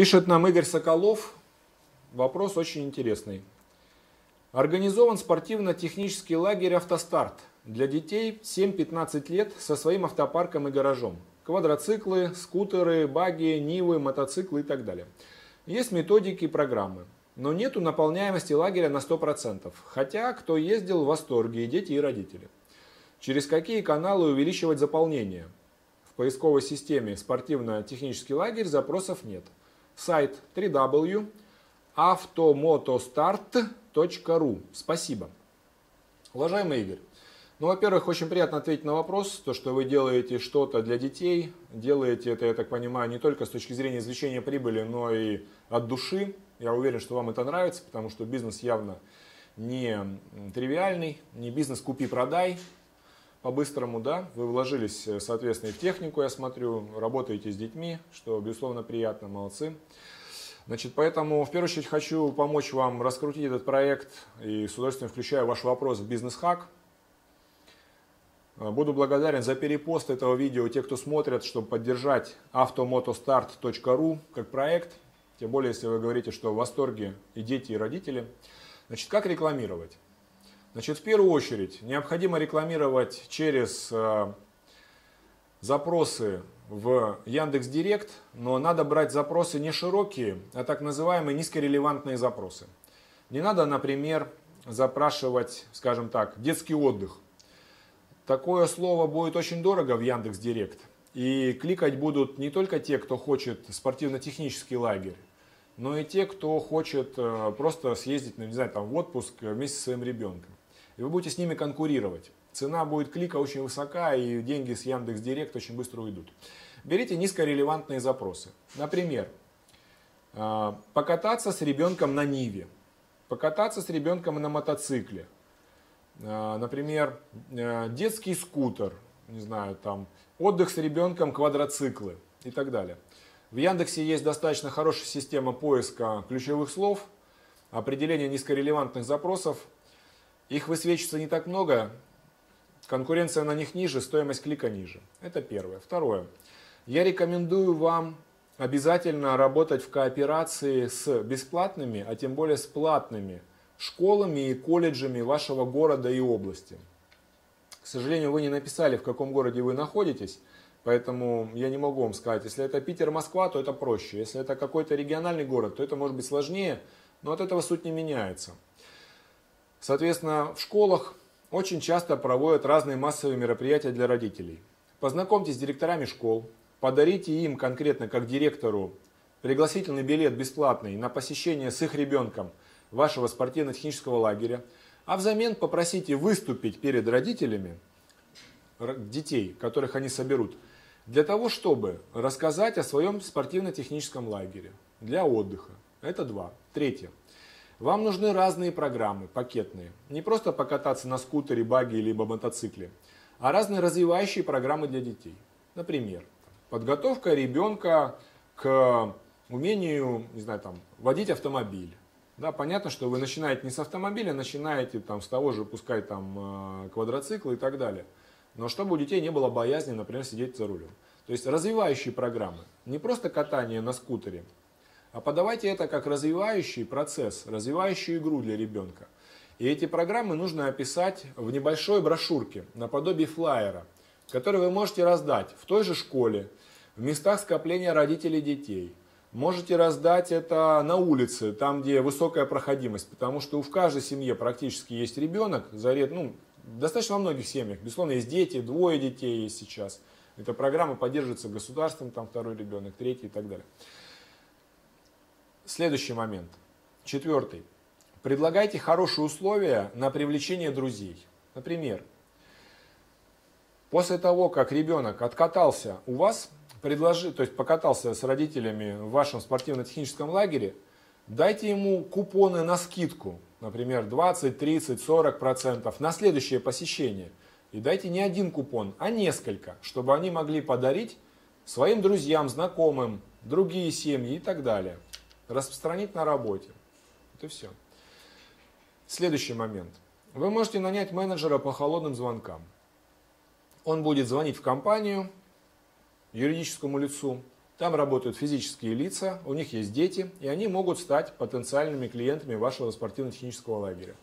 Пишет нам Игорь Соколов. Вопрос очень интересный. Организован спортивно-технический лагерь «Автостарт» для детей 7-15 лет со своим автопарком и гаражом. Квадроциклы, скутеры, баги, нивы, мотоциклы и так далее. Есть методики и программы. Но нету наполняемости лагеря на 100%. Хотя, кто ездил в восторге, и дети, и родители. Через какие каналы увеличивать заполнение? В поисковой системе «Спортивно-технический лагерь» запросов нет. Сайт www.automotostart.ru Спасибо. Уважаемый Игорь, ну, во-первых, очень приятно ответить на вопрос, то, что вы делаете что-то для детей, делаете это, я так понимаю, не только с точки зрения извлечения прибыли, но и от души. Я уверен, что вам это нравится, потому что бизнес явно не тривиальный, не бизнес купи-продай, по-быстрому, да, вы вложились, соответственно, и в технику, я смотрю, работаете с детьми, что, безусловно, приятно, молодцы. Значит, поэтому, в первую очередь, хочу помочь вам раскрутить этот проект и с удовольствием включаю ваш вопрос в бизнес-хак. Э, буду благодарен за перепост этого видео те, кто смотрят, чтобы поддержать automotostart.ru как проект. Тем более, если вы говорите, что в восторге и дети, и родители. Значит, как рекламировать? Значит, в первую очередь, необходимо рекламировать через э, запросы в Яндекс Директ, но надо брать запросы не широкие, а так называемые низкорелевантные запросы. Не надо, например, запрашивать, скажем так, детский отдых – Такое слово будет очень дорого в Яндекс Директ. И кликать будут не только те, кто хочет спортивно-технический лагерь, но и те, кто хочет э, просто съездить, ну, не знаю, там, в отпуск вместе со своим ребенком. И вы будете с ними конкурировать. Цена будет клика очень высока, и деньги с Яндекс Директ очень быстро уйдут. Берите низкорелевантные запросы. Например, э, покататься с ребенком на Ниве, покататься с ребенком на мотоцикле – Э, например, э, детский скутер, не знаю, там, отдых с ребенком, квадроциклы и так далее. В Яндексе есть достаточно хорошая система поиска ключевых слов, определения низкорелевантных запросов. Их высвечивается не так много, конкуренция на них ниже, стоимость клика ниже. Это первое. Второе. Я рекомендую вам обязательно работать в кооперации с бесплатными, а тем более с платными школами и колледжами вашего города и области. К сожалению, вы не написали, в каком городе вы находитесь, поэтому я не могу вам сказать. Если это Питер, Москва, то это проще. Если это какой-то региональный город, то это может быть сложнее, но от этого суть не меняется. Соответственно, в школах очень часто проводят разные массовые мероприятия для родителей. Познакомьтесь с директорами школ, подарите им конкретно как директору пригласительный билет бесплатный на посещение с их ребенком – вашего спортивно-технического лагеря, а взамен попросите выступить перед родителями детей, которых они соберут, для того, чтобы рассказать о своем спортивно-техническом лагере для отдыха. Это два. Третье. Вам нужны разные программы, пакетные. Не просто покататься на скутере, баги либо мотоцикле, а разные развивающие программы для детей. Например, подготовка ребенка к умению, не знаю, там, водить автомобиль, да, понятно, что вы начинаете не с автомобиля, начинаете там, с того же, пускай там э, квадроцикла и так далее. Но чтобы у детей не было боязни, например, сидеть за рулем. То есть развивающие программы. Не просто катание на скутере, а подавайте это как развивающий процесс, развивающую игру для ребенка. И эти программы нужно описать в небольшой брошюрке, наподобие флайера, который вы можете раздать в той же школе, в местах скопления родителей детей, Можете раздать это на улице, там, где высокая проходимость, потому что в каждой семье практически есть ребенок, ну, достаточно во многих семьях, безусловно, есть дети, двое детей есть сейчас. Эта программа поддерживается государством, там второй ребенок, третий и так далее. Следующий момент, четвертый. Предлагайте хорошие условия на привлечение друзей. Например, после того, как ребенок откатался у вас, предложи, то есть покатался с родителями в вашем спортивно-техническом лагере, дайте ему купоны на скидку, например, 20, 30, 40 процентов на следующее посещение. И дайте не один купон, а несколько, чтобы они могли подарить своим друзьям, знакомым, другие семьи и так далее. Распространить на работе. Это все. Следующий момент. Вы можете нанять менеджера по холодным звонкам. Он будет звонить в компанию, юридическому лицу Там работают физические лица, у них есть дети, и они могут стать потенциальными клиентами вашего спортивно-технического лагеря.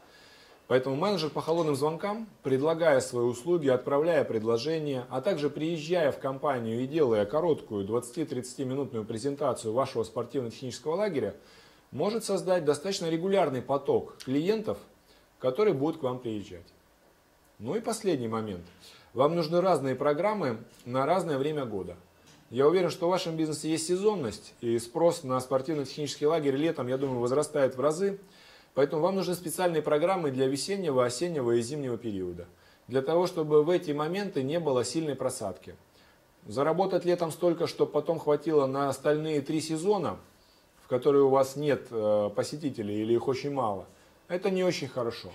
Поэтому менеджер по холодным звонкам, предлагая свои услуги, отправляя предложения, а также приезжая в компанию и делая короткую 20-30 минутную презентацию вашего спортивно-технического лагеря, может создать достаточно регулярный поток клиентов, которые будут к вам приезжать. Ну и последний момент. Вам нужны разные программы на разное время года. Я уверен, что в вашем бизнесе есть сезонность, и спрос на спортивно-технический лагерь летом, я думаю, возрастает в разы. Поэтому вам нужны специальные программы для весеннего, осеннего и зимнего периода. Для того, чтобы в эти моменты не было сильной просадки. Заработать летом столько, чтобы потом хватило на остальные три сезона, в которые у вас нет э, посетителей или их очень мало, это не очень хорошо.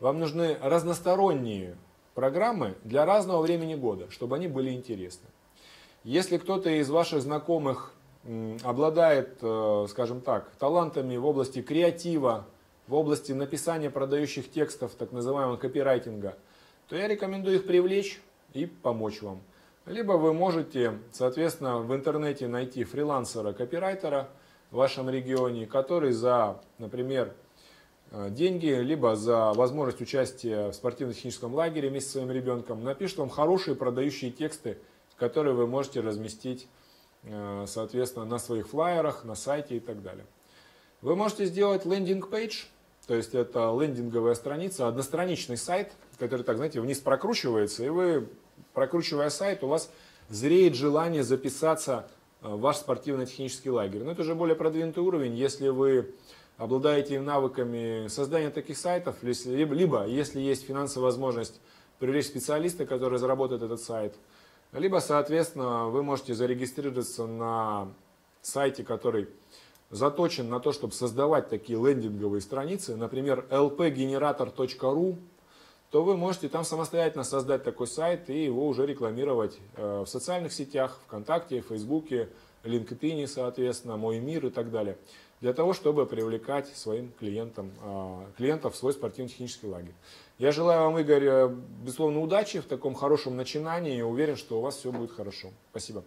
Вам нужны разносторонние программы для разного времени года, чтобы они были интересны. Если кто-то из ваших знакомых обладает, э, скажем так, талантами в области креатива, в области написания продающих текстов, так называемого копирайтинга, то я рекомендую их привлечь и помочь вам. Либо вы можете, соответственно, в интернете найти фрилансера-копирайтера в вашем регионе, который за, например, э, деньги, либо за возможность участия в спортивно-техническом лагере вместе со своим ребенком, напишет вам хорошие продающие тексты которые вы можете разместить, э, соответственно, на своих флайерах, на сайте и так далее. Вы можете сделать landing page, то есть это лендинговая страница, одностраничный сайт, который, так знаете, вниз прокручивается, и вы, прокручивая сайт, у вас зреет желание записаться в ваш спортивно-технический лагерь. Но это уже более продвинутый уровень, если вы обладаете навыками создания таких сайтов, либо, либо если есть финансовая возможность привлечь специалиста, который разработает этот сайт – либо, соответственно, вы можете зарегистрироваться на сайте, который заточен на то, чтобы создавать такие лендинговые страницы, например, lpgenerator.ru, то вы можете там самостоятельно создать такой сайт и его уже рекламировать э, в социальных сетях, ВКонтакте, Фейсбуке, LinkedIn, соответственно, Мой мир и так далее, для того, чтобы привлекать своим клиентам, э, клиентов в свой спортивно-технический лагерь. Я желаю вам, Игорь, э, безусловно, удачи в таком хорошем начинании и уверен, что у вас все будет хорошо. Спасибо.